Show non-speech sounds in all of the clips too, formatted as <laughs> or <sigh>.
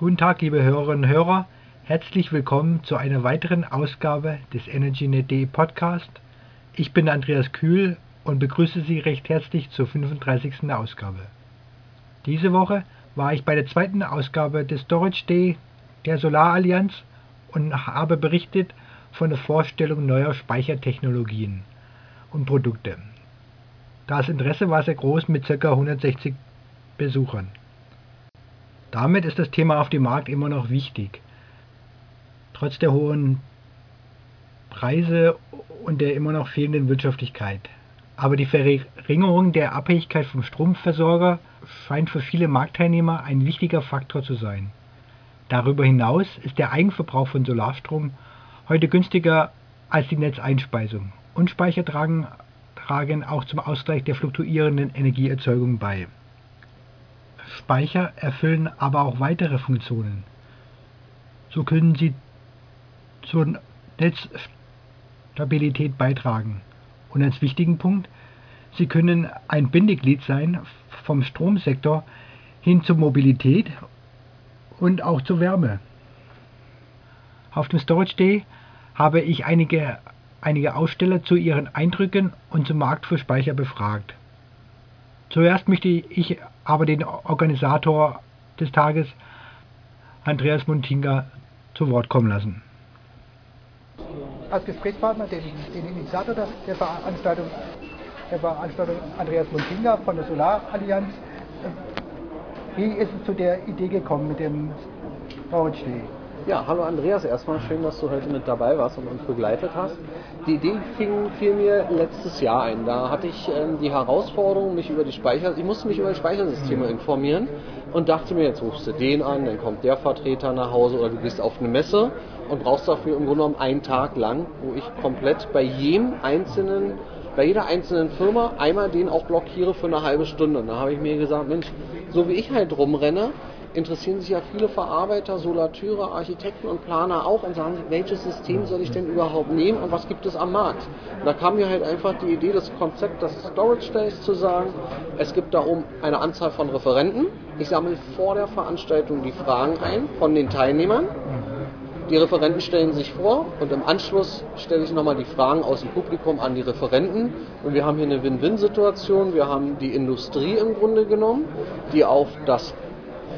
Guten Tag, liebe Hörerinnen und Hörer. Herzlich willkommen zu einer weiteren Ausgabe des EnergyNet.de Podcast. Ich bin Andreas Kühl und begrüße Sie recht herzlich zur 35. Ausgabe. Diese Woche war ich bei der zweiten Ausgabe des Storage Day der Solarallianz und habe berichtet von der Vorstellung neuer Speichertechnologien und Produkte. Das Interesse war sehr groß mit ca. 160 Besuchern. Damit ist das Thema auf dem Markt immer noch wichtig. Trotz der hohen Preise und der immer noch fehlenden Wirtschaftlichkeit. Aber die Verringerung der Abhängigkeit vom Stromversorger scheint für viele Marktteilnehmer ein wichtiger Faktor zu sein. Darüber hinaus ist der Eigenverbrauch von Solarstrom heute günstiger als die Netzeinspeisung und Speicher tragen, auch zum Ausgleich der fluktuierenden Energieerzeugung bei. Speicher erfüllen aber auch weitere Funktionen. So können sie zur Netzstabilität beitragen. Und als wichtigen Punkt, sie können ein Bindeglied sein vom Stromsektor hin zur Mobilität und auch zur Wärme. Auf dem Storage Day habe ich einige, einige Aussteller zu ihren Eindrücken und zum Markt für Speicher befragt. Zuerst möchte ich aber den Organisator des Tages, Andreas Muntinga, zu Wort kommen lassen. Als Gesprächspartner den, den Initiator der Veranstaltung, der Veranstaltung Andreas Muntinga von der Solarallianz. Wie ist es zu der Idee gekommen mit dem Day? Ja, hallo Andreas, erstmal schön, dass du heute mit dabei warst und uns begleitet hast. Die Idee fing, fiel mir letztes Jahr ein. Da hatte ich ähm, die Herausforderung, mich über die Speicher, ich musste mich über die Speichersysteme informieren und dachte mir, jetzt rufst du den an, dann kommt der Vertreter nach Hause oder du gehst auf eine Messe und brauchst dafür im Grunde genommen einen Tag lang, wo ich komplett bei jedem einzelnen bei jeder einzelnen Firma einmal den auch blockiere für eine halbe Stunde. Und da habe ich mir gesagt, Mensch, so wie ich halt rumrenne, interessieren sich ja viele Verarbeiter, Solateure, Architekten und Planer auch und sagen sich, welches System soll ich denn überhaupt nehmen und was gibt es am Markt? Und da kam mir halt einfach die Idee, das Konzept des Storage Days zu sagen, es gibt da oben eine Anzahl von Referenten. Ich sammle vor der Veranstaltung die Fragen ein von den Teilnehmern. Die Referenten stellen sich vor und im Anschluss stelle ich nochmal die Fragen aus dem Publikum an die Referenten. Und wir haben hier eine Win-Win-Situation. Wir haben die Industrie im Grunde genommen, die auf das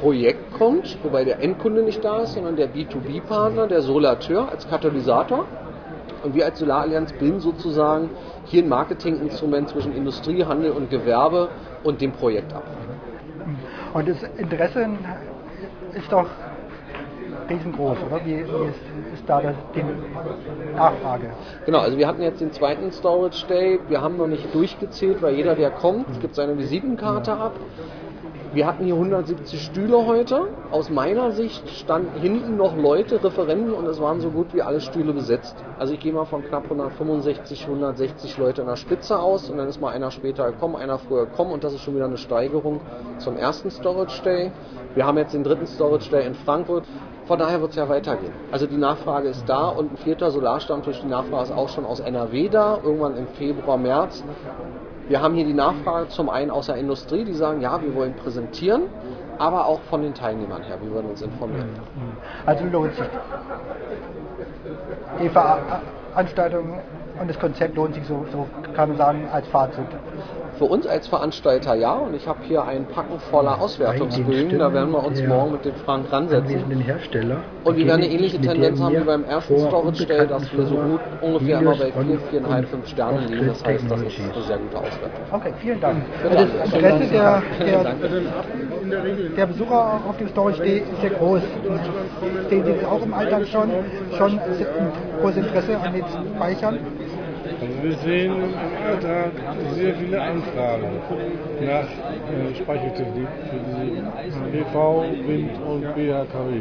Projekt kommt, wobei der Endkunde nicht da ist, sondern der B2B-Partner, der Solateur als Katalysator. Und wir als Solarallianz bilden sozusagen hier ein Marketinginstrument zwischen Industrie, Handel und Gewerbe und dem Projekt ab. Und das Interesse ist doch riesengroß, oder? Wie, wie ist, ist, da das, die Nachfrage? Genau, also wir hatten jetzt den zweiten Storage Day. Wir haben noch nicht durchgezählt, weil jeder, der kommt, gibt seine Visitenkarte ab. Wir hatten hier 170 Stühle heute. Aus meiner Sicht standen hinten noch Leute, Referenten, und es waren so gut wie alle Stühle besetzt. Also ich gehe mal von knapp 165, 160 Leute in der Spitze aus und dann ist mal einer später gekommen, einer früher gekommen und das ist schon wieder eine Steigerung zum ersten Storage Day. Wir haben jetzt den dritten Storage Day in Frankfurt. Von daher wird es ja weitergehen. Also die Nachfrage ist da und ein vierter Solarstammtisch, die Nachfrage ist auch schon aus NRW da, irgendwann im Februar, März. Wir haben hier die Nachfrage zum einen aus der Industrie, die sagen, ja, wir wollen präsentieren, aber auch von den Teilnehmern her, wir würden uns informieren. Also lohnt sich die Veranstaltung und das Konzept lohnt sich so, so kann man sagen, als Fazit. Für uns als Veranstalter ja und ich habe hier einen Packen voller Auswertungsbögen, da werden wir uns morgen mit dem Frank ransetzen. Hersteller und wir werden eine ähnliche Tendenz haben wie beim ersten Storage Day, dass wir so gut ungefähr immer bei 4, 4,5, 5 Sternen liegen. Das heißt, das ist eine sehr gute Auswertung. Okay, vielen Dank. Das Interesse der, der, der Besucher auf dem Storage Day ist sehr groß. Sehen Sie das auch im Alltag schon? Schon ein großes Interesse an den Speichern? Also wir sehen im Alltag sehr viele Anfragen nach äh, Speichertechnik für die PV, Wind und BHKW.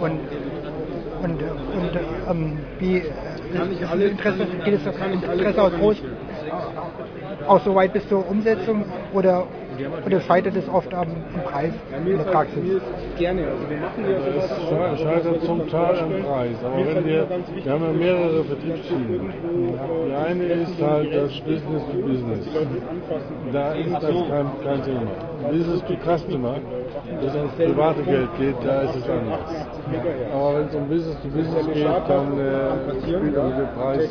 Und, und, und ähm, wie ist das Interesse, geht es Interesse aus groß auch so weit bis zur Umsetzung oder Und es scheitert es oft am, am Preis in der Praxis. gerne. Also wir machen ja sowas. Es scheitert zum Teil am Preis. Aber wenn wir, wir haben ja mehrere Vertriebsschienen. Die eine ist halt das Business to Business. Da ist das kein, kein Thema. Business to Customer, wenn es ums private Geld geht, da ist es anders. Aber wenn es um Business to Business geht, dann äh, spielt auch der Preis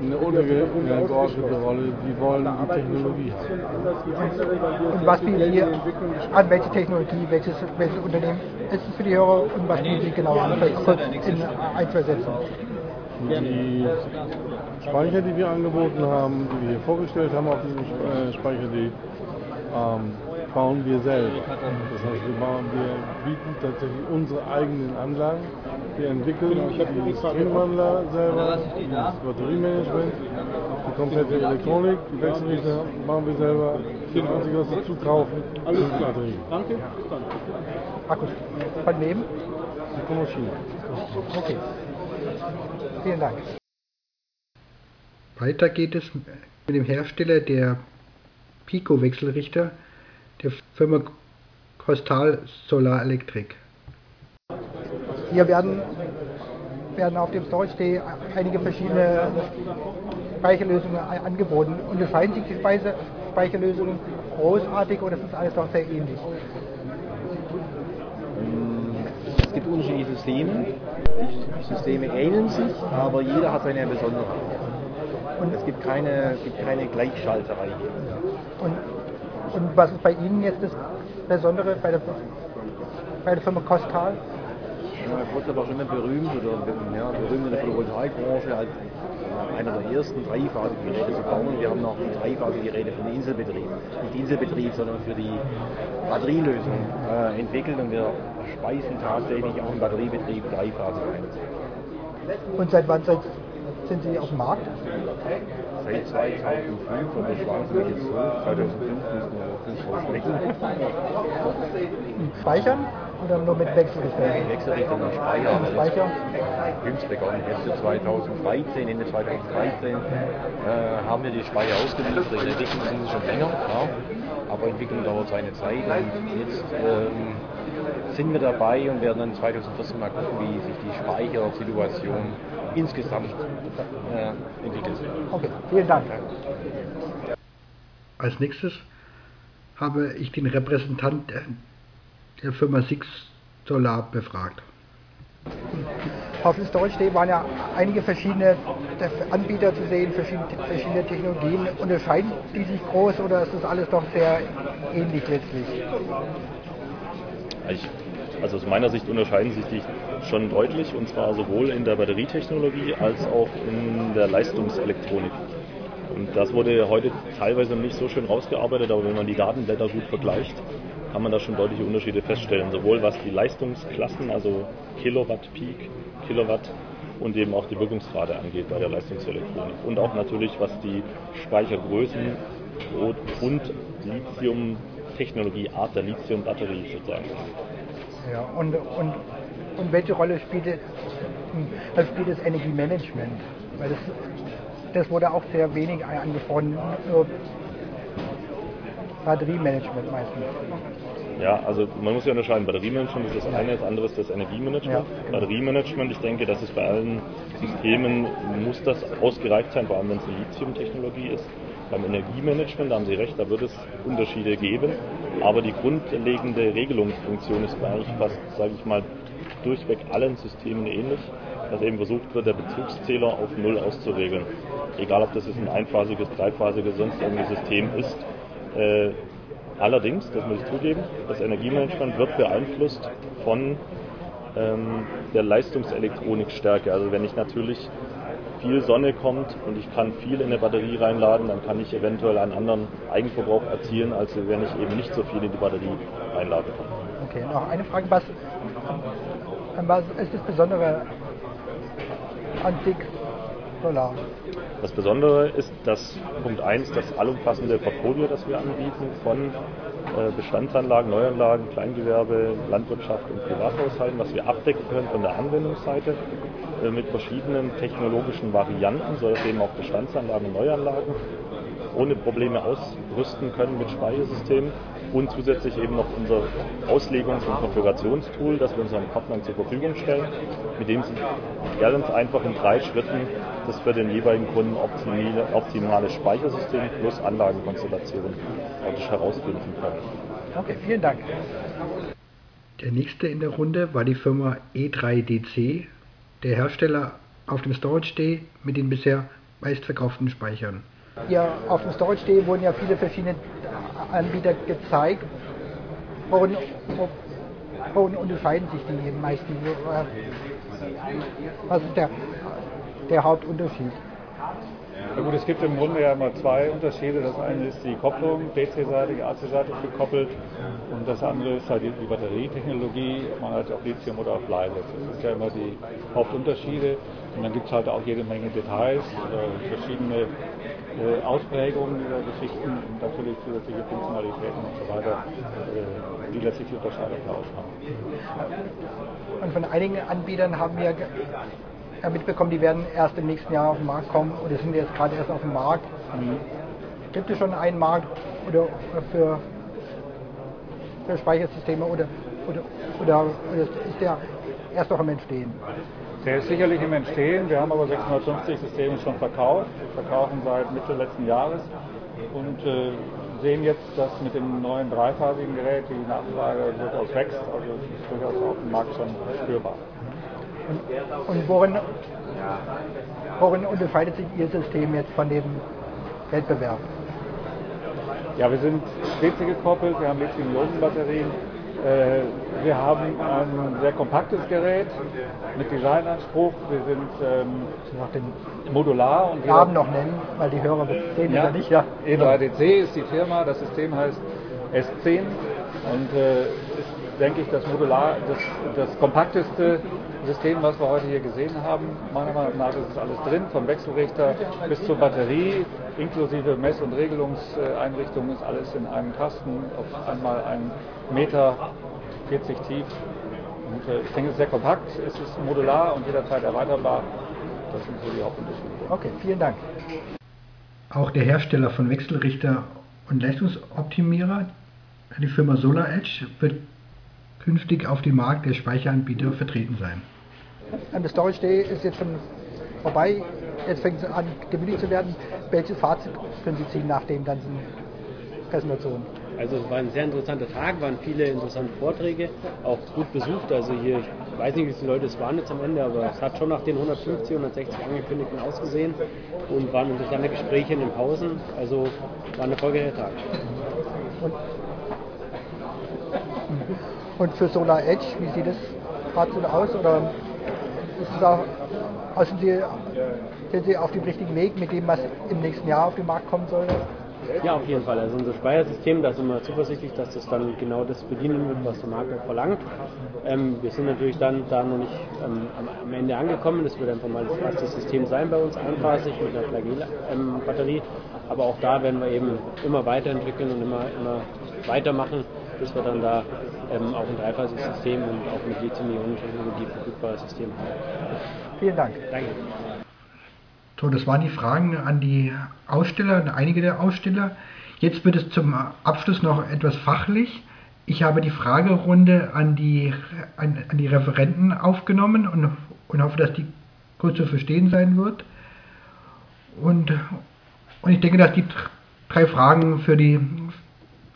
eine untergeordnete Rolle. Die wollen die Technologie haben. Und was bieten Sie an, welche Technologie, welches, welches Unternehmen ist es für die Hörer und was bieten Sie genau an? Vielleicht kurz in ein, zwei Sätzen. Die Speicher, die wir angeboten haben, die wir hier vorgestellt haben auf diesem äh, Speicher, die ähm, bauen wir selber. Das heißt, wir, bauen, wir bieten tatsächlich unsere eigenen Anlagen. Wir entwickeln die Streamwandler selber, das Batteriemanagement, die komplette Elektronik, die Wechselrichter machen wir selber. Das Einzige, was wir zukaufen, sind die Batterien. Akkus. Von wem? Die kommen aus China. Okay. Vielen Dank. Weiter geht es mit dem Hersteller der Pico-Wechselrichter der Firma Costal Solar Electric. Hier werden, werden auf dem Storage Day einige verschiedene Speicherlösungen angeboten. Unterscheiden sich die Speise Speicherlösungen großartig oder ist das alles doch sehr ähnlich? Es gibt unterschiedliche Systeme. Die Systeme ähneln sich, aber jeder hat seine Besonderheit. Und es gibt keine, es gibt keine Gleichschalterei. Und, und was ist bei Ihnen jetzt das Besondere bei der, bei der Firma Costal? Ja, Kotlin war schon immer berühmt oder ja, berühmt in der Photovoltaikbranche als einer der ersten dreiphasigen Geräte zu bauen. Wir haben noch die dreiphasigen Geräte für den Inselbetrieb, nicht Inselbetrieb, sondern für die Batterielösung äh, entwickelt und wir speisen tatsächlich auch im Batteriebetrieb dreiphasig ein. Und seit wann seid, sind Sie auf dem Markt? Seit 2005 und das schwankt mich jetzt so. 2005 müssen wir fünf Jahre sprechen. Speichern oder nur mit Wechselrichter? Wechselrichtung und Speicher. Und Speicher? Jüngst begonnen, jetzt so 2013, Ende 2013 äh, haben wir die Speicher ausgeliefert. In der Entwicklung sind sie schon länger, ja. aber Entwicklung dauert seine Zeit und jetzt ähm, sind wir dabei und werden dann 2014 mal gucken, wie sich die Speichersituation insgesamt äh, entwickelt. Okay, vielen Dank. Als nächstes habe ich den Repräsentant der- der Firma Six Solar befragt. Auf dem Storage Day waren ja einige verschiedene Anbieter zu sehen, verschiedene, verschiedene Technologien. Unterscheiden die sich groß oder ist das alles doch sehr ähnlich letztlich? Ich, also aus meiner Sicht unterscheiden sich die schon deutlich und zwar sowohl in der Batterietechnologie als auch in der Leistungselektronik. Und das wurde heute teilweise nicht so schön rausgearbeitet, aber wenn man die Datenblätter gut vergleicht, kann man da schon deutliche Unterschiede feststellen. Sowohl was die Leistungsklassen, also Kilowatt Peak, Kilowatt und eben auch die Wirkungsrate angeht bei der Leistungselektronik. Und auch natürlich was die Speichergrößen und Lithium-Technologie, Art der Lithium-Batterie sozusagen ist. Ja, und, und, und welche Rolle spielt, es- das spielt das Energiemanagement? Weil das, das wurde auch sehr wenig angesprochen, nur Batteriemanagement meistens. Ja, also man muss ja unterscheiden. Batteriemanagement ist das eine, das andere ist das Energiemanagement. Ja, genau. Batteriemanagement, ich denke, das ist bei allen Systemen, muss das ausgereift sein, vor allem wenn es eine Lithium-Technologie ist. Beim Energiemanagement, da haben Sie recht, da wird es Unterschiede geben, aber die grundlegende Regelungsfunktion ist eigentlich fast, sage ich mal, durchweg allen Systemen ähnlich, dass eben versucht wird, der Bezugszähler auf Null auszuregeln. Egal, ob das jetzt ein einphasiges, dreiphasiges, sonst irgendwie System ist. Äh, Allerdings, das muss ich zugeben, das Energiemanagement wird beeinflusst von ähm, der Leistungselektronikstärke. Also wenn ich natürlich viel Sonne kommt und ich kann viel in eine Batterie reinladen, dann kann ich eventuell einen anderen Eigenverbrauch erzielen, als wenn ich eben nicht so viel in die Batterie reinladen kann. Okay, noch eine Frage, was, was ist das Besondere an Six Solar? Das Besondere ist, dass Punkt 1 das allumfassende Portfolio, das wir anbieten, von Bestandsanlagen, Neuanlagen, Kleingewerbe, Landwirtschaft und Privathaushalten, was wir abdecken können von der Anwendungsseite äh, mit verschiedenen technologischen Varianten, so dass eben auch Bestandsanlagen und Neuanlagen ohne Probleme ausrüsten können mit Speichersystemen und zusätzlich eben noch unser Auslegungs- und Konfigurationstool, das wir unseren Partnern zur Verfügung stellen, mit dem sie ganz einfach in drei Schritten das für den jeweiligen Kunden optimale Speichersystem plus Anlagenkonstellation praktisch herausfinden können. Okay, vielen Dank. Der nächste in der Runde war die Firma E3DC, der Hersteller auf dem Storage Day mit den bisher meistverkauften Speichern. Ja, auf dem Storage Day wurden ja viele verschiedene Anbieter gezeigt. Worin, worin unterscheiden sich die meisten? Was ist der, der Hauptunterschied? Ja gut, es gibt im Grunde ja immer zwei Unterschiede. Das eine ist die Kopplung, DC-seitig, AC-seitig gekoppelt. Und das andere ist halt die, Batterietechnologie, ob man halt auf Lithium oder auf Leisig. Das sind ja immer die Hauptunterschiede. Und dann gibt es halt auch jede Menge Details, äh, verschiedene äh, Ausprägungen dieser Geschichten und natürlich zusätzliche Funktionalitäten und so weiter, äh, die letztlich die Unterscheidung ausmachen. Und von einigen Anbietern haben wir mitbekommen, die werden erst im nächsten Jahr auf den Markt kommen oder sind jetzt gerade erst auf dem Markt. Mhm. Gibt es schon einen Markt oder, für, für Speichersysteme oder, oder, oder, oder ist der erst noch im Entstehen? Der ist sicherlich im Entstehen. Wir haben aber 650 Systeme schon verkauft. Wir verkaufen seit Mitte letzten Jahres und äh, sehen jetzt, dass mit dem neuen dreiphasigen Gerät die Nachfrage durchaus wächst. Also ist durchaus auf dem Markt schon spürbar. Und, und worin, worin unterscheidet sich Ihr System jetzt von dem Wettbewerb? Ja, wir sind DC gekoppelt, wir haben Lithium-Ionen-Batterien äh, wir haben ein sehr kompaktes Gerät mit Designanspruch. Wir sind ähm, modular und Namen noch nennen, weil die Hörer sehen ja, ja nicht. Ja. E3DC ist die Firma, das System heißt S10 und äh, ist, denke ich, das modular, das, das kompakteste System, was wir heute hier gesehen haben. Meiner Meinung nach ist es alles drin, vom Wechselrichter bis zur Batterie, inklusive Mess- und Regelungseinrichtungen ist alles in einem Kasten, auf einmal ein Meter 40 tief. Und äh, ich denke, es ist sehr kompakt, es ist modular und jederzeit erweiterbar. Das sind so die Hauptunterschiede. Okay, vielen Dank. Auch der Hersteller von Wechselrichter und Leistungsoptimierer, die Firma SolarEdge, wird künftig auf dem Markt der Speicheranbieter vertreten sein. Der Storage Day ist jetzt schon vorbei. Jetzt fängt es an, gemütlich zu werden. Welches Fazit können Sie ziehen nach den ganzen Präsentationen? Also es war ein sehr interessanter Tag, waren viele interessante Vorträge, auch gut besucht. Also hier, ich weiß nicht, wie viele Leute es waren jetzt am Ende, aber es hat schon nach den 150, 160 angekündigten ausgesehen und waren interessante Gespräche in den Pausen. Also war ein erfolgreicher Tag. Und, und für Solar Edge, wie sieht gerade so aus? Oder also sind Sie, sind Sie auf dem richtigen Weg mit dem, was im nächsten Jahr auf den Markt kommen soll? Ja, auf jeden Fall. Also unser Speichersystem, da sind wir zuversichtlich, dass das dann genau das bedienen wird, was der Markt verlangt. Ähm, wir sind natürlich dann da noch nicht ähm, am, Ende angekommen. Das wird einfach mal das erste System sein bei uns, einphasig mit einer Flagell-Batterie. Ähm, Aber auch da werden wir eben immer weiterentwickeln und immer, immer weitermachen, bis wir dann da ähm, auch ein dreiphasiges System und auch mit Lithium-Ionen-Technologie verfügbares System haben. Vielen Dank. Danke. So, das waren die Fragen an die Aussteller, einige der Aussteller. Jetzt wird es zum Abschluss noch etwas fachlich. Ich habe die Fragerunde an die, an, an die Referenten aufgenommen und, und hoffe, dass die kurz zu verstehen sein wird. Und, und ich denke, dass die drei Fragen für die,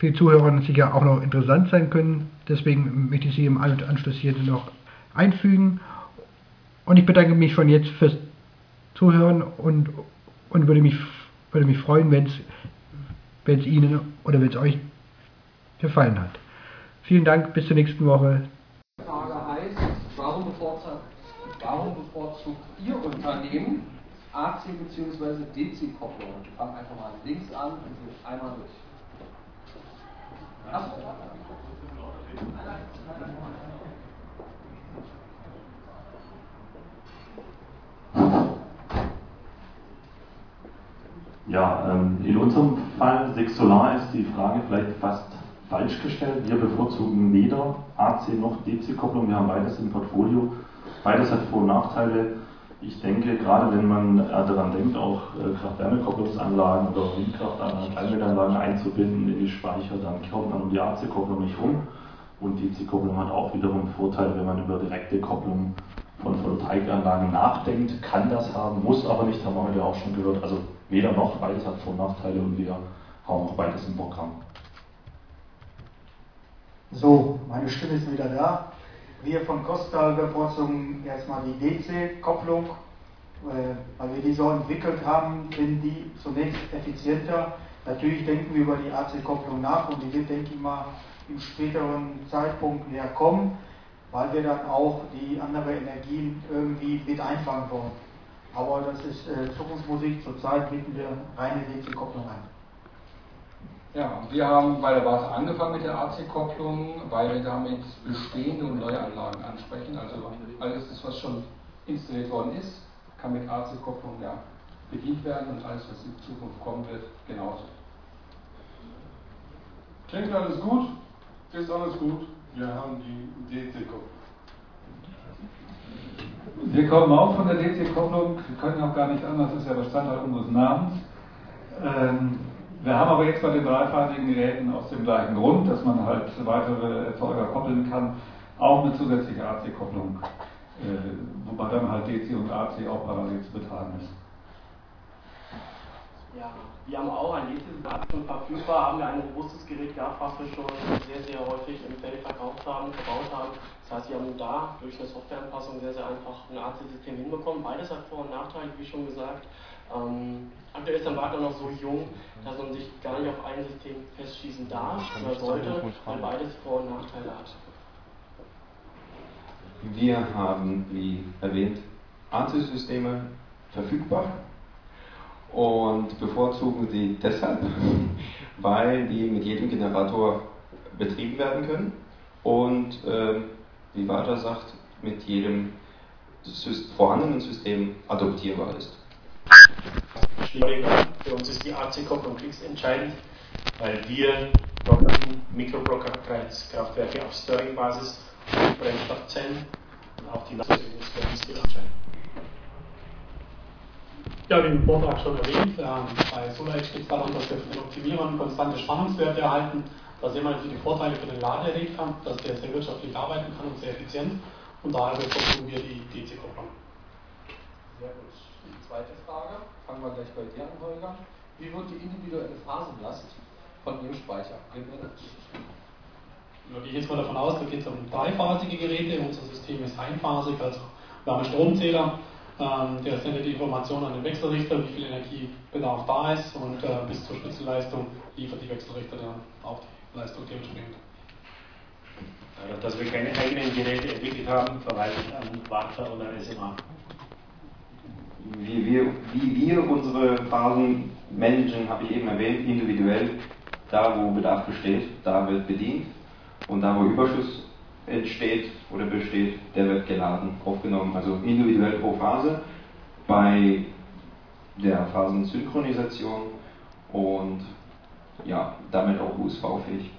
für die Zuhörer sicher auch noch interessant sein können. Deswegen möchte ich sie im Anschluss hier noch einfügen. Und ich bedanke mich schon jetzt fürs Zuhören und, und würde, mich, würde mich freuen, wenn es Ihnen oder wenn es euch gefallen hat. Vielen Dank, bis zur nächsten Woche. Die Frage heißt, warum bevorzugt, warum bevorzugt Ihr Unternehmen AC bzw. DC-Kopplung? Ich fange einfach mal links an und einmal durch. Ja, ähm, in unserem Fall Six Solar ist die Frage vielleicht fast falsch gestellt. Wir bevorzugen weder AC noch DC-Kopplung. Wir haben beides im Portfolio. Beides hat Vor- und Nachteile. Ich denke, gerade wenn man daran denkt, auch äh, Kraft-Wärme-Kopplungsanlagen oder Windkraftanlagen, Kleinwindanlagen einzubinden in die Speicher, dann kommt man um die AC-Kopplung nicht rum. Und die AC-Kopplung hat auch wiederum Vorteile, wenn man über direkte Kopplung von Photovoltaikanlagen nachdenkt, kann das haben, muss aber nicht, haben wir heute auch schon gehört. Also weder noch, beides hat Vor- und Nachteile und wir haben auch beides im Programm. So, meine Stimme ist wieder da. Wir von Kostal bevorzugen erstmal die DC-Kopplung, äh, weil wir die so entwickelt haben, finden die zunächst effizienter. Natürlich denken wir über die AC-Kopplung nach und die wird, denke ich mal, im späteren Zeitpunkt näher kommen, weil wir dann auch die andere Energien irgendwie mit einfangen wollen. Aber das ist äh, Zukunftsmusik. Zurzeit bieten wir reine DC-Kopplung an. Ja, wir haben bei der Warte angefangen mit der AC-Kopplung, weil wir damit bestehende und neue Anlagen ansprechen. Also alles, das, was schon installiert worden ist, kann mit AC-Kopplung ja bedient werden und alles, was in Zukunft kommen wird, genauso. Klingt alles gut? Ist alles gut? Wir haben die DC-Kopplung. Wir kommen auch von der DC-Kopplung, wir können auch gar nicht anders, das ist ja Bestandteil unseres Namens. Ähm, wir haben aber jetzt bei den dreiphasigen Geräten aus dem gleichen Grund, dass man halt weitere Erzeuger koppeln kann, auch eine zusätzliche AC-Kopplung, äh, wobei dann halt DC und AC auch parallel zu betreiben ist. Ja, wir haben auch ein DC-System schon verfügbar, haben wir ein robustes Gerät gehabt, was wir schon sehr, sehr häufig im Feld verkauft haben, verbaut haben. Das heißt, wir haben da durch eine Softwareanpassung sehr, sehr einfach ein AC-System hinbekommen. Beides hat Vor- und Nachteile, wie schon gesagt. Ähm, aktuell ist der Markt auch noch so jung, dass man sich gar nicht auf ein System festschießen darf oder sollte, weil beides Vor- und Nachteile hat. Wir haben, wie erwähnt, AC-Systeme verfügbar und bevorzugen sie deshalb, <laughs> weil die mit jedem Generator betrieben werden können und, äh, wie Walter sagt, mit jedem vorhandenen System adoptierbar ist. Für uns ist die AC-Kopplung entscheidend, weil wir Blocken, Mikroblocker-Kraftwerke auf Stirring-Basis und Brennstoffzellen und auch die ist für uns entscheidend. Ja, wie im Vortrag schon erwähnt, äh, bei SolarEdge geht es darum, dass wir von den Optimierern konstante Spannungswerte erhalten. Da sehen wir natürlich die Vorteile für den Laderegler, dass der sehr wirtschaftlich arbeiten kann und sehr effizient. Und daher bevorzugen wir die DC-Kopplung. Die zweite Frage, fangen wir gleich bei dir an, Holger. Wie wird die individuelle Phasenlast von Ihrem Speicher gebildet? Da gehe ich jetzt mal davon aus, da geht es um dreiphasige Geräte. Unser System ist einphasig, also wir haben einen Stromzähler, ähm, der sendet die Information an den Wechselrichter, wie viel Energiebedarf da ist und äh, bis zur Spitzenleistung liefert die Wechselrichter dann auch die Leistung dementsprechend. Dadurch, dass wir keine eigenen Geräte entwickelt haben, verweise ich an Warta oder SMA. Wie wir, wie wir unsere Phasen managen, habe ich eben erwähnt, individuell. Da, wo Bedarf besteht, da wird bedient. Und da, wo Überschuss entsteht oder besteht, der wird geladen, aufgenommen. Also individuell pro Phase bei der Phasensynchronisation und ja, damit auch USV-fähig.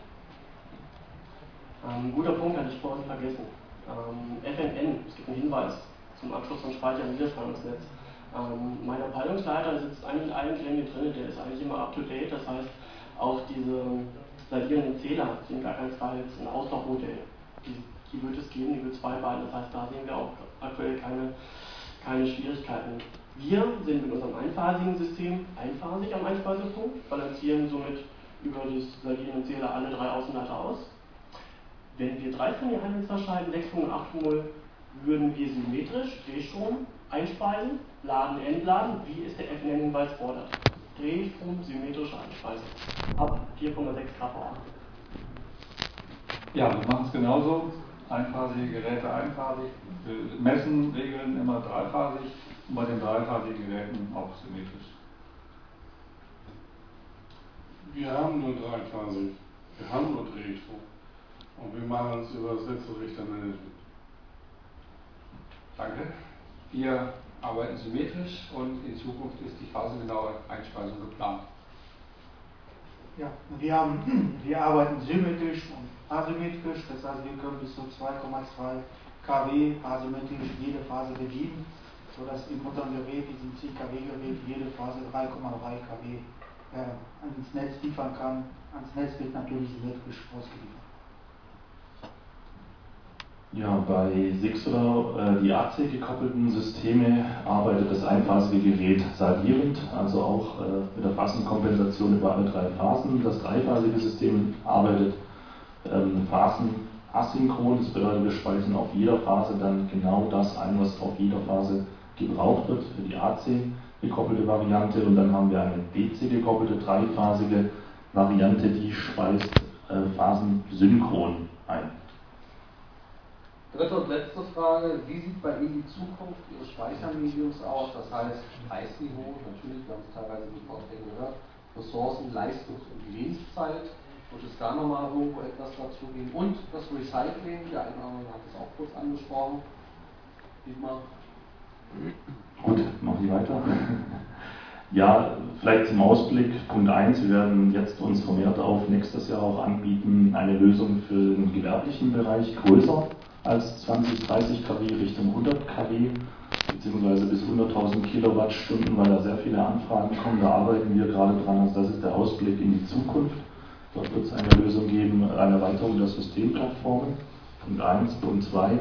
Ähm, guter Punkt, hatte ich vorhin vergessen. Ähm, FNN, es gibt einen Hinweis zum Abschluss von Speicher- und Widerspannungsnetz. Ähm, mein Abteilungsleiter sitzt eigentlich in allen Gremien drin, der ist eigentlich immer up to date, das heißt, auch diese salierenden Zähler sind gar keinesfalls ein Auslaufmodell. Die, die wird es geben, die wird es beibehalten, das heißt, da sehen wir auch aktuell keine, keine Schwierigkeiten. Wir sind mit unserem einphasigen System einphasig am Einspeisepunkt, balancieren somit über die salierenden Zähler alle drei Außenleiter aus. Wenn wir 13 Einheiten zerscheiden, 6,8 würden wir symmetrisch Drehstrom einspeisen, laden, entladen, wie es der FNN-Hinweis fordert. Drehstrom, symmetrische Einspeisung. Ab 4,6 kVA. Ja, wir machen es genauso. Einphasige Geräte einphasig. Wir messen Regeln immer dreiphasig und bei den dreiphasigen Geräten auch symmetrisch. Wir haben nur dreiphasig. Wir haben nur Drehstrom. Und wir machen es über das Wechselrichtermanagement. Danke. Wir arbeiten symmetrisch und in Zukunft ist die phasengenaue Einspeisung geplant. Ja, wir, haben, <clears throat> wir arbeiten symmetrisch und asymmetrisch, das heißt, wir können bis zu 2,2 kW asymmetrisch jede Phase bedienen. sodass in unserem Gerät, diesem 10 kW-Gerät, jede Phase 3,3 kW äh, ans Netz liefern kann. Ans Netz wird natürlich elektrisch ausgeliefert. Ja, bei Sixler, äh, die AC gekoppelten Systeme, arbeitet das einphasige Gerät salierend, also auch äh, mit der Phasenkompensation über alle drei Phasen. Das dreiphasige System arbeitet ähm, phasenasynchron, das bedeutet, wir speisen auf jeder Phase dann genau das ein, was auf jeder Phase gebraucht wird für die AC gekoppelte Variante und dann haben wir eine DC gekoppelte dreiphasige Variante, die speist äh, phasensynchron ein. Dritte und letzte Frage, wie sieht bei Ihnen die Zukunft Ihres Speichermediums aus? Das heißt Preisniveau, natürlich, wir haben es teilweise in den Vorträgen gehört, Ressourcen, Leistungs- und Lebenszeit. Wird es da nochmal irgendwo etwas dazu geben? Und das Recycling, der eine oder andere hat es auch kurz angesprochen. Dietmar? Gut, machen wir weiter. <laughs> Ja, vielleicht zum Ausblick. Punkt 1, wir werden jetzt uns vermehrt auf nächstes Jahr auch anbieten, eine Lösung für den gewerblichen Bereich größer als 20, 30 kW Richtung 100 kW beziehungsweise bis 100.000 Kilowattstunden, weil da sehr viele Anfragen kommen. Da arbeiten wir gerade dran. Also das ist der Ausblick in die Zukunft. Dort wird es eine Lösung geben, eine Erweiterung der Systemplattformen. Punkt 1. Punkt 2.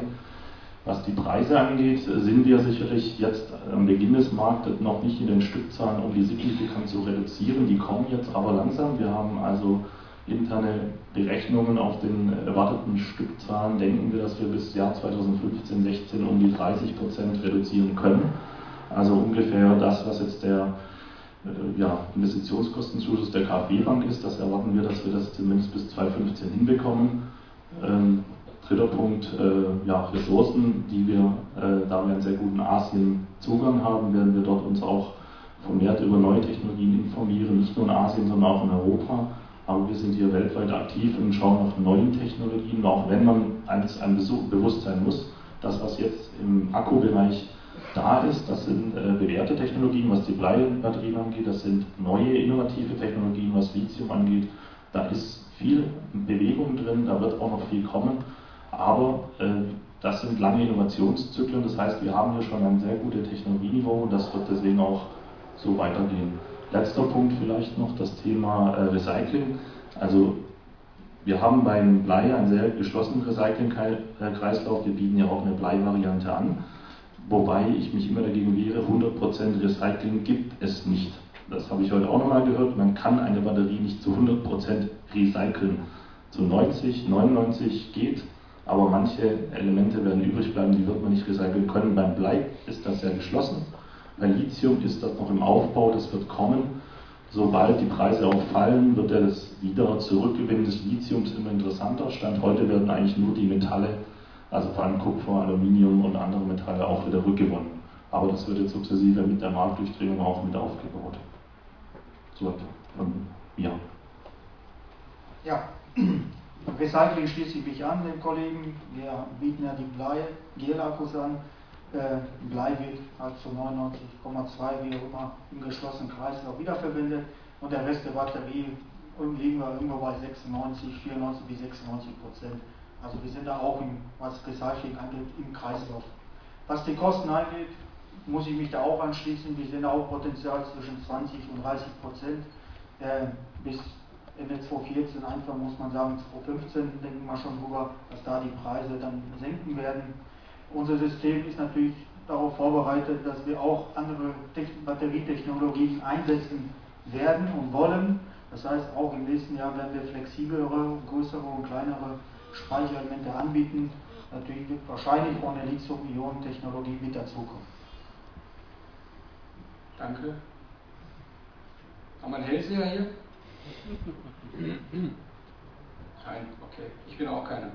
Was die Preise angeht, sind wir sicherlich jetzt am Beginn des Marktes noch nicht in den Stückzahlen, um die signifikant zu reduzieren. Die kommen jetzt aber langsam. Wir haben also interne Berechnungen auf den erwarteten Stückzahlen denken wir, dass wir bis Jahr 2015, 16 um die 30 Prozent reduzieren können. Also ungefähr das, was jetzt der äh, ja, Investitionskostenzuschuss der KfW-Bank ist, das erwarten wir, dass wir das zumindest bis 2015 hinbekommen. Ähm, dritter Punkt, äh, ja, Ressourcen, die wir, äh, da wir einen sehr guten Asien-Zugang haben, werden wir dort uns auch vermehrt über neue Technologien informieren, nicht nur in Asien, sondern auch in Europa aber wir sind hier weltweit aktiv und schauen nach neuen Technologien, auch wenn man eines einem bewusst sein muss, das, was jetzt im Akkubereich da ist, das sind äh, bewährte Technologien, was die Bleibatterien angeht, das sind neue innovative Technologien, was Lithium angeht. Da ist viel Bewegung drin, da wird auch noch viel kommen, aber äh, das sind lange Innovationszyklen, das heißt, wir haben hier schon ein sehr gutes Technologieniveau und das wird deswegen auch so weitergehen. Letzter Punkt vielleicht noch das Thema äh, Recycling. Also wir haben beim Blei einen sehr geschlossenen Recycling-Kreislauf. Wir bieten ja auch eine Blei-Variante an, wobei ich mich immer dagegen wehre, 100% Recycling gibt es nicht. Das habe ich heute auch nochmal gehört. Man kann eine Batterie nicht zu 100% recyceln. Zu 90, 99 geht, aber manche Elemente werden übrig bleiben, die wird man nicht recyceln können. Beim Blei ist das ja geschlossen. Bei Lithium ist das noch im Aufbau, das wird kommen. Sobald die Preise auch fallen, wird das wieder Zurückgewinnen des Lithiums immer interessanter. Stand heute werden eigentlich nur die Metalle, also vor allem Kupfer, Aluminium und andere Metalle auch wieder rückgewonnen. Aber das wird jetzt sukzessive mit der Marktdurchdringung auch mit aufgebaut. So, von mir. Ja, Recycling schließe ich mich an, den Kollegen. Wir bieten ja die Blei-Gel-Akkus an äh, Blei wird halt zu 99,2 wie auch immer im geschlossenen Kreislauf wiederverwendet und der Rest der Batterie liegen wir irgendwo bei 96, 94 bis 96 Prozent. Also wir sind da auch, im, was Recycling angeht, im Kreislauf. Was die Kosten angeht, muss ich mich da auch anschließen. Wir sehen auch Potenzial zwischen 20 und 30 Prozent. Äh, bis Ende 2014 einfach muss man sagen, 2015 denken wir schon drüber, dass da die Preise dann senken werden. Unser System ist natürlich darauf vorbereitet, dass wir auch andere Batterietechnologien einsetzen werden und wollen. Das heißt, auch im nächsten Jahr werden wir flexiblere, größere und kleinere Speicherelemente anbieten. Natürlich wird wahrscheinlich auch eine Lithium-Ionen-Technologie mit dazukommen. Danke. Haben wir einen Hellseher hier? <laughs> Nein, okay. Ich bin auch keiner.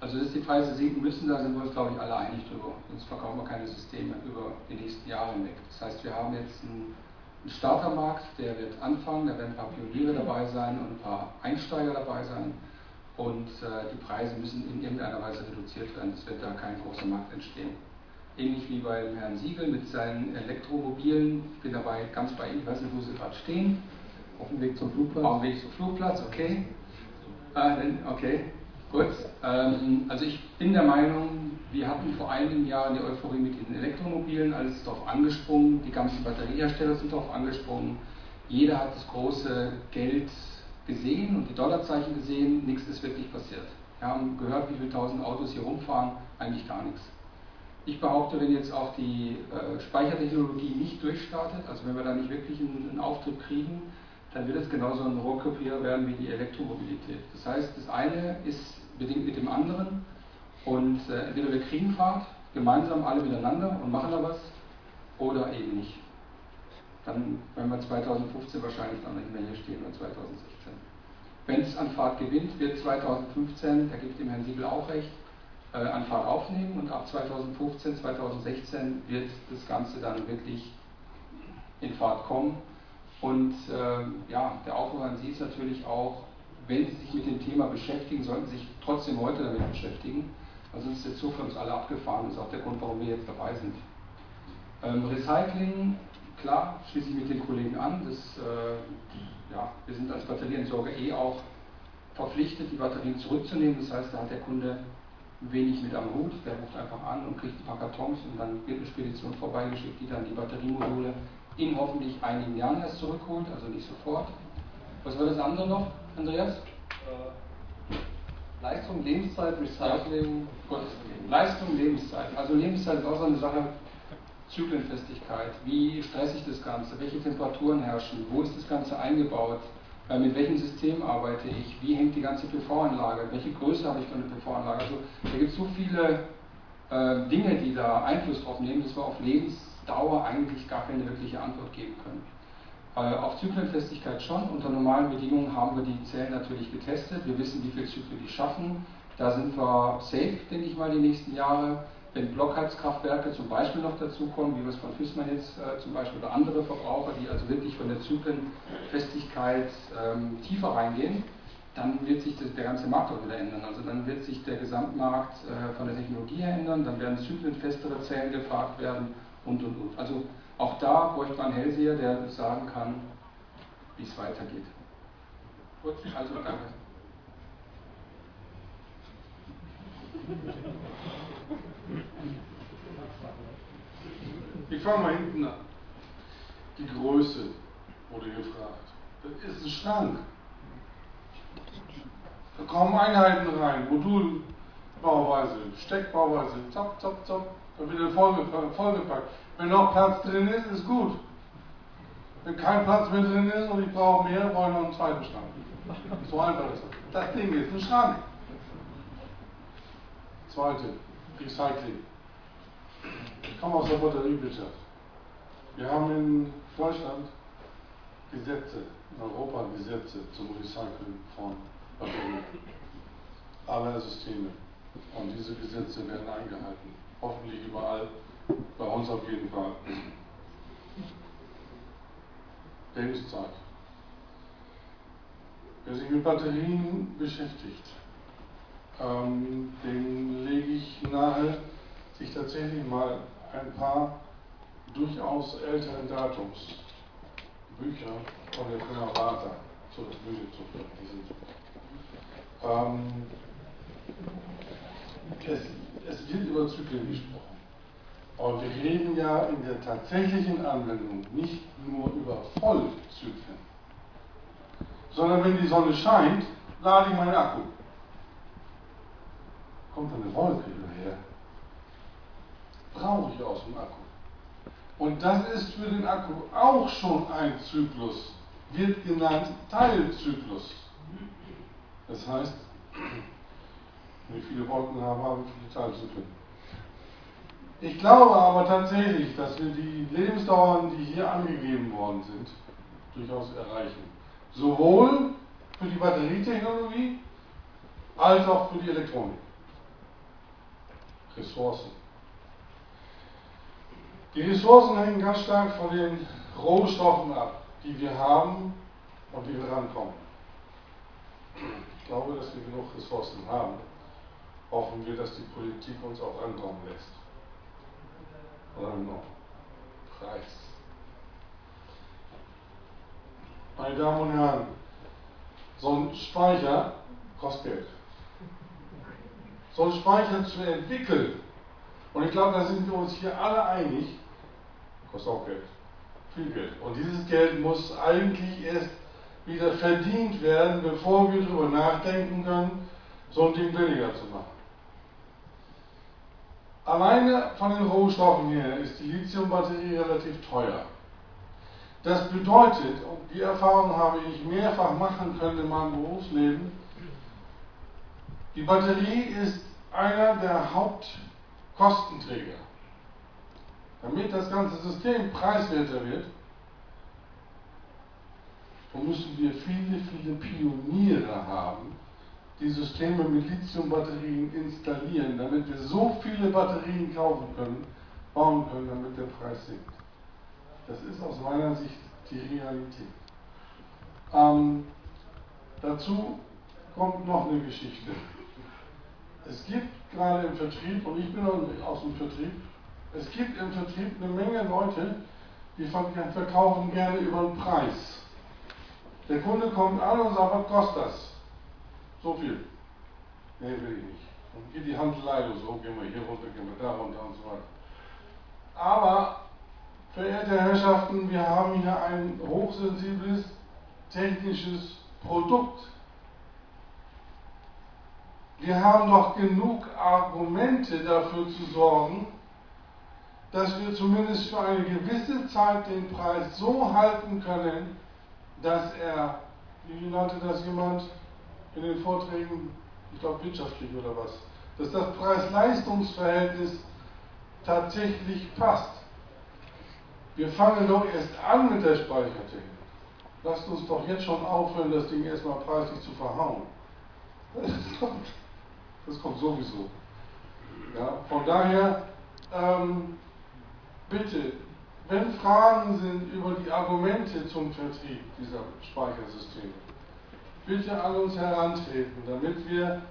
Also dass die Preise sinken müssen, da sind wir uns, glaube ich, alle einig drüber. Sonst verkaufen wir keine Systeme über die nächsten Jahre hinweg. Das heißt, wir haben jetzt einen, einen Startermarkt, der wird anfangen, da werden ein paar Pioniere dabei sein und ein paar Einsteiger dabei sein. Und äh, die Preise müssen in irgendeiner Weise reduziert werden. Es wird da kein großer Markt entstehen. Ähnlich wie beim Herrn Siegel mit seinen Elektromobilen. Ich bin dabei ganz bei Ihnen. Ich weiß nicht, wo Sie gerade stehen. Auf dem Weg zum Flugplatz. Auf dem Weg zum Flugplatz, okay. Ah, okay. Gut, ähm, also ich bin der Meinung, wir hatten vor einigen Jahren die Euphorie mit den Elektromobilen, alles ist darauf angesprungen, die ganzen Batteriehersteller sind darauf angesprungen, jeder hat das große Geld gesehen und die Dollarzeichen gesehen, nichts ist wirklich passiert. Wir haben gehört, wie viele tausend Autos hier rumfahren, eigentlich gar nichts. Ich behaupte, wenn jetzt auch die äh, Speichertechnologie nicht durchstartet, also wenn wir da nicht wirklich einen, einen Auftritt kriegen, dann wird es genauso ein Rohrkrepierer werden wie die Elektromobilität. Das heißt, das eine ist bedingt mit dem anderen und äh, entweder wir kriegen Fahrt, gemeinsam alle miteinander und machen da was, oder eben nicht. Dann werden wir 2015 wahrscheinlich dann nicht mehr hier stehen oder 2016. Wenn es an Fahrt gewinnt, wird 2015, da gibt dem Herrn Siegel auch recht, äh, an Fahrt aufnehmen und ab 2015, 2016 wird das Ganze dann wirklich in Fahrt kommen. Und äh, ja, der Aufruf an Sie ist natürlich auch, wenn Sie sich mit dem Thema beschäftigen, sollten Sie sich trotzdem heute damit beschäftigen. Also ist der Zug für uns alle abgefahren. Das ist auch der Grund, warum wir jetzt dabei sind. Ähm, Recycling, klar, schließe ich mit den Kollegen an. Das, äh, ja, wir sind als Batteriensorger eh auch verpflichtet, die Batterien zurückzunehmen. Das heißt, da hat der Kunde wenig mit am Hut. Der ruft einfach an und kriegt ein paar Kartons und dann wird eine Spedition vorbeigeschickt, die dann die Batteriemodule in hoffentlich einigen Jahren erst zurückholt, also nicht sofort. Was war das andere noch, Andreas? Äh, Leistung, Lebenszeit, Recycling. Ja. Leistung, Lebenszeit. Also Lebenszeit ist auch so eine Sache, Zyklenfestigkeit. Wie stressig das Ganze? Welche Temperaturen herrschen? Wo ist das Ganze eingebaut? Äh, mit welchem System arbeite ich? Wie hängt die ganze PV-Anlage? Welche Größe habe ich für eine PV-Anlage? Also da gibt es so viele äh, Dinge, die da Einfluss drauf nehmen, dass wir auf Lebensdauer eigentlich gar keine wirkliche Antwort geben können. Äh, auf Zyklenfestigkeit schon. Unter normalen Bedingungen haben wir die Zellen natürlich getestet. Wir wissen, wie viele Zyklen die schaffen. Da sind wir safe, denke ich mal, die nächsten Jahre. Wenn Blockheizkraftwerke zum Beispiel noch dazukommen, wie wir es von Füßmann jetzt äh, zum Beispiel oder andere Verbraucher, die also wirklich von der Zyklenfestigkeit ähm, tiefer reingehen, dann wird sich das, der ganze Markt auch wieder ändern. Also dann wird sich der Gesamtmarkt äh, von der Technologie her ändern, dann werden zyklenfestere Zellen gefragt werden und und und. Also auch da bräuchte man einen Hellseher, der sagen kann, wie es weitergeht. Gut, also danke. Ich fange mal hinten an. Die Größe wurde gefragt. Das ist ein Schrank. Da kommen Einheiten rein, Modulbauweise, Steckbauweise, zapp, zapp, zapp, da wird er vollgepackt. Wenn noch Platz drin ist, ist gut. Wenn kein Platz mehr drin ist und ich brauche mehr, brauche ich noch einen zweiten Schrank. So einfach ist das. Das Ding ist ein Schrank. Zweite, Recycling. Ich komme aus der Batteriewirtschaft. Wir haben in Deutschland Gesetze, in Europa Gesetze zum Recyceln von. Aller Systeme. Und diese Gesetze werden eingehalten. Hoffentlich überall, bei uns auf jeden Fall. Lebenszeit. Wer sich mit Batterien beschäftigt, ähm, dem lege ich nahe, sich tatsächlich mal ein paar durchaus älteren Datums Bücher von der Firma Bata zur Gemüse zu führen. Ähm, es, es wird über Zyklen gesprochen. Aber wir reden ja in der tatsächlichen Anwendung nicht nur über Vollzyklen, sondern wenn die Sonne scheint, lade ich meinen Akku. Kommt eine Wolke hierher, brauche ich aus dem Akku. Und das ist für den Akku auch schon ein Zyklus, wird genannt Teilzyklus. Das heißt, wenn wir viele Wolken haben, haben wir viele Teilzyklen. Ich glaube aber tatsächlich, dass wir die Lebensdauern, die hier angegeben worden sind, durchaus erreichen. Sowohl für die Batterietechnologie als auch für die Elektronik. Ressourcen. Die Ressourcen hängen ganz stark von den Rohstoffen ab, die wir haben und wie wir rankommen. Ich glaube, dass wir genug Ressourcen haben. Hoffen wir, dass die Politik uns auch rankommen lässt. Oder noch Preis. Meine Damen und Herren, so ein Speicher kostet Geld. so einen Speicher zu entwickeln, und ich glaube, da sind wir uns hier alle einig, kostet auch Geld. Viel Geld. Und dieses Geld muss eigentlich erst wieder verdient werden, bevor wir darüber nachdenken können, so ein Ding billiger zu machen. Alleine von den Rohstoffen her ist die Lithiumbatterie relativ teuer. Das bedeutet, und die Erfahrung habe ich mehrfach machen können in meinem Berufsleben, die Batterie ist einer der Hauptkostenträger. Damit das ganze System preiswerter wird, müssen wir viele, viele Pioniere haben, die Systeme mit Lithiumbatterien installieren, damit wir so viele Batterien kaufen können, bauen können, damit der Preis sinkt. Das ist aus meiner Sicht die Realität. Ähm, dazu kommt noch eine Geschichte. Es gibt gerade im Vertrieb, und ich bin aus dem Vertrieb, es gibt im Vertrieb eine Menge Leute, die verkaufen gerne über den Preis. Der Kunde kommt an und sagt, was kostet das? So viel. Nee, will ich nicht. Und geht die Handelei los, so gehen wir hier runter, gehen wir da runter und so weiter. Aber Verehrte Herrschaften, wir haben hier ein hochsensibles technisches Produkt. Wir haben doch genug Argumente dafür zu sorgen, dass wir zumindest für eine gewisse Zeit den Preis so halten können, dass er, wie nannte das jemand in den Vorträgen, ich glaube wirtschaftlich oder was, dass das Preis-Leistungs-Verhältnis tatsächlich passt. Wir fangen doch erst an mit der Speichertechnik. Lasst uns doch jetzt schon aufhören, das Ding erstmal preislich zu verhauen. Das kommt, sowieso. Ja, von daher, ähm, bitte, wenn Fragen sind über die Argumente zum Vertrieb dieser Speichersysteme, bitte an uns herantreten, damit wir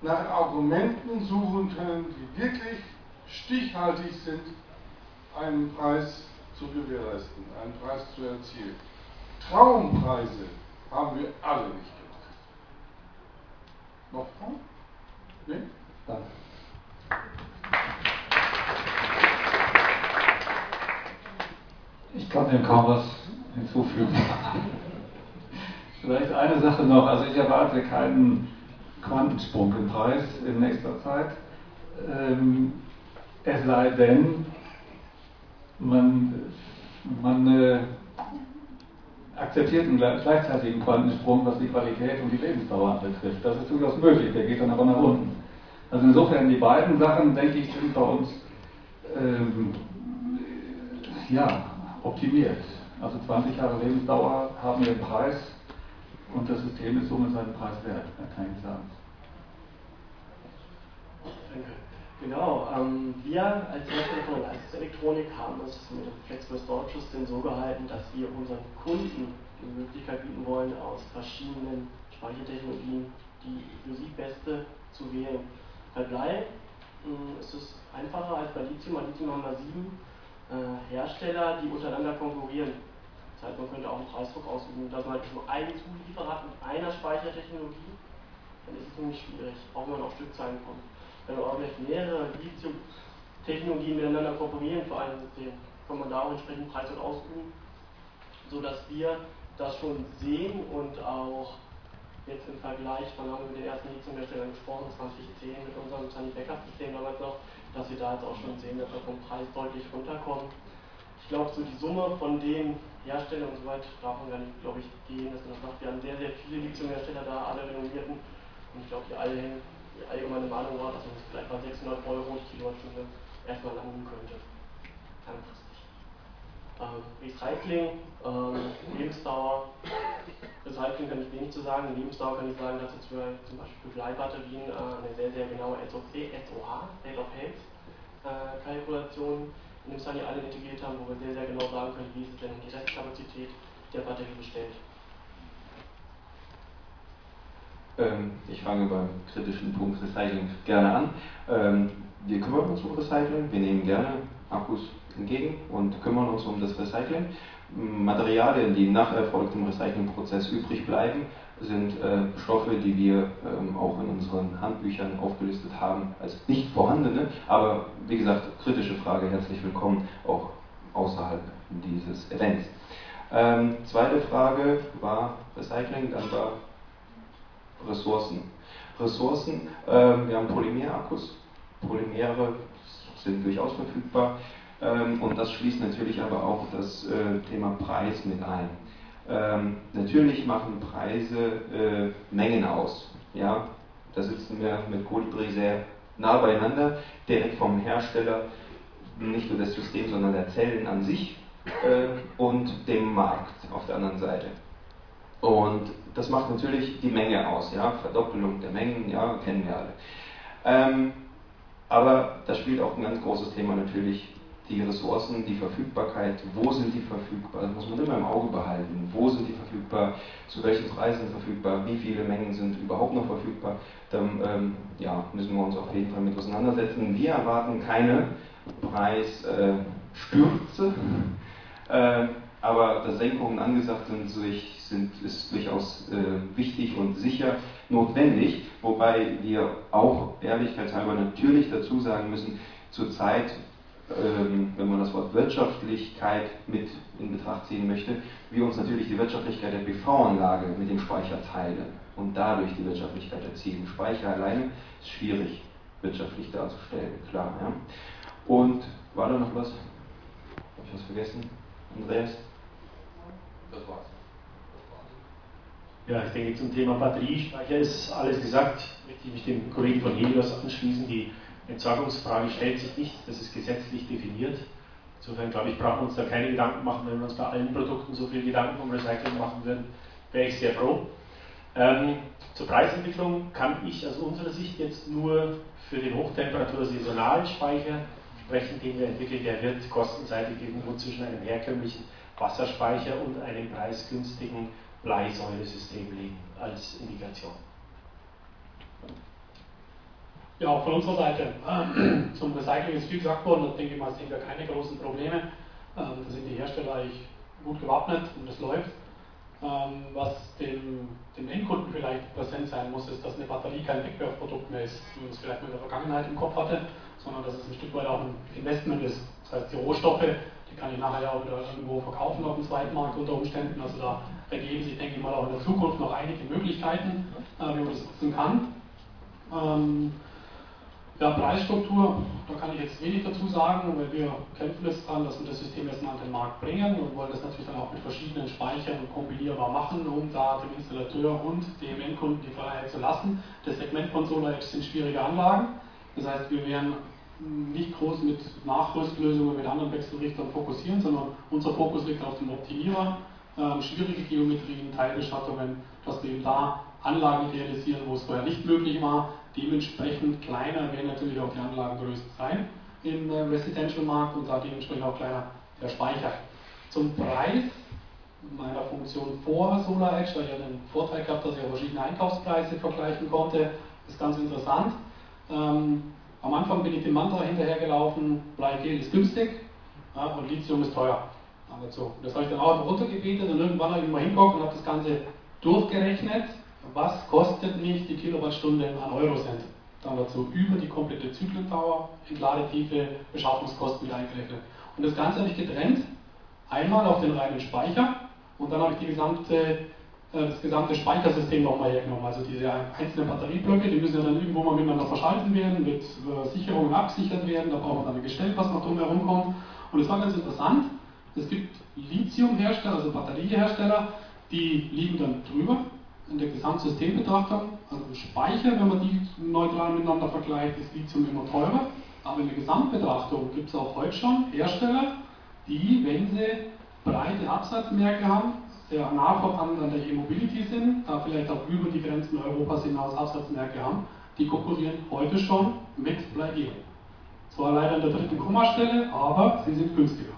nach Argumenten suchen können, die wirklich stichhaltig sind, einen Preis zu gewährleisten, einen Preis zu erzielen. Traumpreise haben wir alle nicht gekriegt. Noch Fragen? Nee? Danke. Ich kann dem kaum was hinzufügen. <laughs> Vielleicht eine Sache noch. Also ich erwarte keinen Quantensprung im Preis in nächster Zeit. Ähm, es sei denn, man, man äh, akzeptiert einen gleichzeitigen Quantensprung, was die Qualität und die Lebensdauer betrifft. Das ist durchaus möglich, der geht dann aber nach unten. Also insofern, die beiden Sachen, denke ich, sind bei uns ähm, ja, optimiert. Also 20 Jahre Lebensdauer haben wir den Preis und das System ist somit seinen Preis wert, kann ich sagen. Danke. Genau, ähm, wir als Hersteller von Leistungselektronik haben es mit dem Flexible Storage System so gehalten, dass wir unseren Kunden die Möglichkeit bieten wollen, aus verschiedenen Speichertechnologien die für sie beste zu wählen. Bei Blei äh, ist es einfacher als bei Lithium. Bei Lithium haben wir sieben äh, Hersteller, die untereinander konkurrieren. Das heißt, man könnte auch einen Preisdruck ausüben, dass man halt nur einen Zulieferer hat mit einer Speichertechnologie, dann ist es nämlich schwierig, auch wenn man auf Stückzahlen kommt wenn wir auch vielleicht mehrere Lithium-Technologien miteinander kooperieren für ein System, kann man da auch entsprechend Preis und ausüben, sodass wir das schon sehen und auch jetzt im Vergleich, wann haben wir mit den ersten Lithiumherstellern gesprochen, 2010 mit unserem Sunny Backup System damals noch, dass wir da jetzt auch schon sehen, dass wir vom Preis deutlich runterkommen. Ich glaube, so die Summe von den Herstellern und so weiter darf man gar nicht, glaube ich, gehen, dass man sagt, wir haben sehr, sehr viele Lithiumhersteller da, alle renommierten und ich glaube, die alle die allgemeine Meinung war, dass man vielleicht bei 600 Euro die Kilowattstunde erstmal landen könnte. Langfristig. Ähm, Recycling, ähm, Lebensdauer. Recycling kann ich wenig zu sagen. Lebensdauer kann ich sagen, dass jetzt für zum Beispiel für Bleibatterien äh, eine sehr, sehr genaue SOC, SOH, State of Health äh, Kalkulation in dem Sunny alle integriert haben, wo wir sehr, sehr genau sagen können, wie ist denn die Restkapazität der Batterie bestellt. Ähm, ich fange beim kritischen Punkt Recycling gerne an. Ähm, wir kümmern uns um Recycling, wir nehmen gerne Akkus entgegen und kümmern uns um das Recycling. Materialien, die nach erfolgtem Recyclingprozess übrig bleiben, sind äh, Stoffe, die wir ähm, auch in unseren Handbüchern aufgelistet haben als nicht vorhandene. Aber wie gesagt, kritische Frage, herzlich willkommen auch außerhalb dieses Events. Ähm, zweite Frage war Recycling, dann war Ressourcen. Ressourcen, ähm, wir haben Polymerakkus. Polymere sind durchaus verfügbar. Ähm, und das schließt natürlich aber auch das äh, Thema Preis mit ein. Ähm, natürlich machen Preise äh, Mengen aus. Ja, da sitzen wir mit Colibri sehr nah beieinander, direkt vom Hersteller, nicht nur des Systems, sondern der Zellen an sich äh, und dem Markt auf der anderen Seite. Und das macht natürlich die Menge aus, ja, Verdoppelung der Mengen, ja, kennen wir alle. Ähm, aber da spielt auch ein ganz großes Thema natürlich die Ressourcen, die Verfügbarkeit, wo sind die verfügbar, das muss man immer im Auge behalten, wo sind die verfügbar, zu welchen Preisen verfügbar, wie viele Mengen sind überhaupt noch verfügbar, dann ähm, ja, müssen wir uns auf jeden Fall mit auseinandersetzen. Wir erwarten keine Preisstürze, äh, aber dass Senkungen angesagt sind, sind ist durchaus äh, wichtig und sicher notwendig, wobei wir auch ehrlichkeitshalber natürlich dazu sagen müssen, zurzeit wenn man das Wort Wirtschaftlichkeit mit in Betracht ziehen möchte, wir uns natürlich die Wirtschaftlichkeit der PV-Anlage mit dem Speicher teilen und dadurch die Wirtschaftlichkeit erzielen. Speicher alleine ist schwierig wirtschaftlich darzustellen, klar. Ja. Und war da noch was? Habe ich was vergessen? Andreas? Das war's. Ja, ich denke zum Thema Batteriespeicher ist alles gesagt. Möchte ich mich dem Kollegen von Helios anschließen, die Entsorgungsfrage stellt sich nicht, das ist gesetzlich definiert. Insofern glaube ich, brauchen wir uns da keine Gedanken machen, wenn wir uns bei allen Produkten so viel Gedanken um Recycling machen würden, wäre ich sehr froh. Ähm, zur Preisentwicklung kann ich aus unserer Sicht jetzt nur für den Hochtemperatur-saisonalen Speicher sprechen, den wir entwickeln. Der wird kostenseitig irgendwo zwischen einem herkömmlichen Wasserspeicher und einem preisgünstigen Bleisäuresystem liegen als Indikation. Ja, auch von unserer Seite. Äh, zum Recycling ist viel gesagt worden, da denke ich mal, sehen wir keine großen Probleme. Ähm, da sind die Hersteller eigentlich gut gewappnet und es läuft. Ähm, was dem, dem Endkunden vielleicht präsent sein muss, ist, dass eine Batterie kein Wegwerfprodukt mehr ist, wie man es vielleicht in der Vergangenheit im Kopf hatte, sondern dass es ein Stück weit auch ein Investment ist. Das heißt, die Rohstoffe, die kann ich nachher ja auch wieder irgendwo verkaufen auf dem Zweitmarkt unter Umständen. Also da ergeben sich, denke ich mal, auch in der Zukunft noch einige Möglichkeiten, äh, wie man das nutzen kann. Ähm, ja, Preisstruktur, da kann ich jetzt wenig dazu sagen, weil wir kämpfen jetzt dran, dass wir das System erstmal an den Markt bringen und wollen das natürlich dann auch mit verschiedenen Speichern kombinierbar machen, um da dem Installateur und dem Endkunden die Freiheit zu lassen. Das Segment von SolarEdge sind schwierige Anlagen, das heißt, wir werden nicht groß mit Nachrüstlösungen mit anderen Wechselrichtern fokussieren, sondern unser Fokus liegt auf dem Optimierer, äh, schwierige Geometrien, Teilbeschattungen, dass wir eben da Anlagen realisieren, wo es vorher nicht möglich war, Dementsprechend kleiner werden natürlich auch die Anlagengrößen sein im äh, Residential-Markt und da dementsprechend auch kleiner der Speicher. Zum Preis meiner Funktion vor SolarEdge, da ich ja den Vorteil gehabt, dass ich auch verschiedene Einkaufspreise vergleichen konnte, ist ganz interessant. Ähm, am Anfang bin ich dem Mantra hinterhergelaufen, Bleigel ist günstig und Lithium ist teuer. Das habe ich dann auch runtergebetet und irgendwann habe ich mal hingeguckt und habe das Ganze durchgerechnet was kostet mich die Kilowattstunde an Eurocent? Dann dazu über die komplette Zyklendauer, Entladetiefe, Beschaffungskosten mit eingerechnet. Und das Ganze habe ich getrennt, einmal auf den reinen Speicher und dann habe ich gesamte, äh, das gesamte Speichersystem nochmal hergenommen. Also diese einzelnen Batterieblöcke, die müssen ja dann irgendwo mal miteinander verschalten werden, mit äh, Sicherungen abgesichert werden, da braucht man dann ein Gestell, was noch drumherum kommt. Und es war ganz interessant, es gibt Lithiumhersteller, also Batteriehersteller, die liegen dann drüber, in der Gesamtsystembetrachtung, also im Speicher, wenn man die neutral miteinander vergleicht, ist Lithium immer teurer. Aber in der Gesamtbetrachtung gibt es auch heute schon Hersteller, die, wenn sie breite Absatzmärkte haben, sehr nah voran an der E-Mobility sind, da vielleicht auch über die Grenzen Europas hinaus Absatzmärkte haben, die konkurrieren heute schon mit Bleigel. Zwar leider an der dritten Kommastelle, aber sie sind günstiger.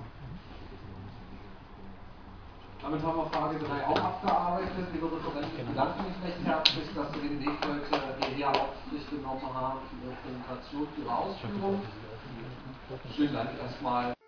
Damit haben wir Frage 3 auch abgearbeitet. Liebe Referenten, ich bedanke mich recht herzlich, dass Sie den Weg heute hierher auf sich genommen haben für Ihre Präsentation, für Ihre Ausführung. Vielen Dank erstmal.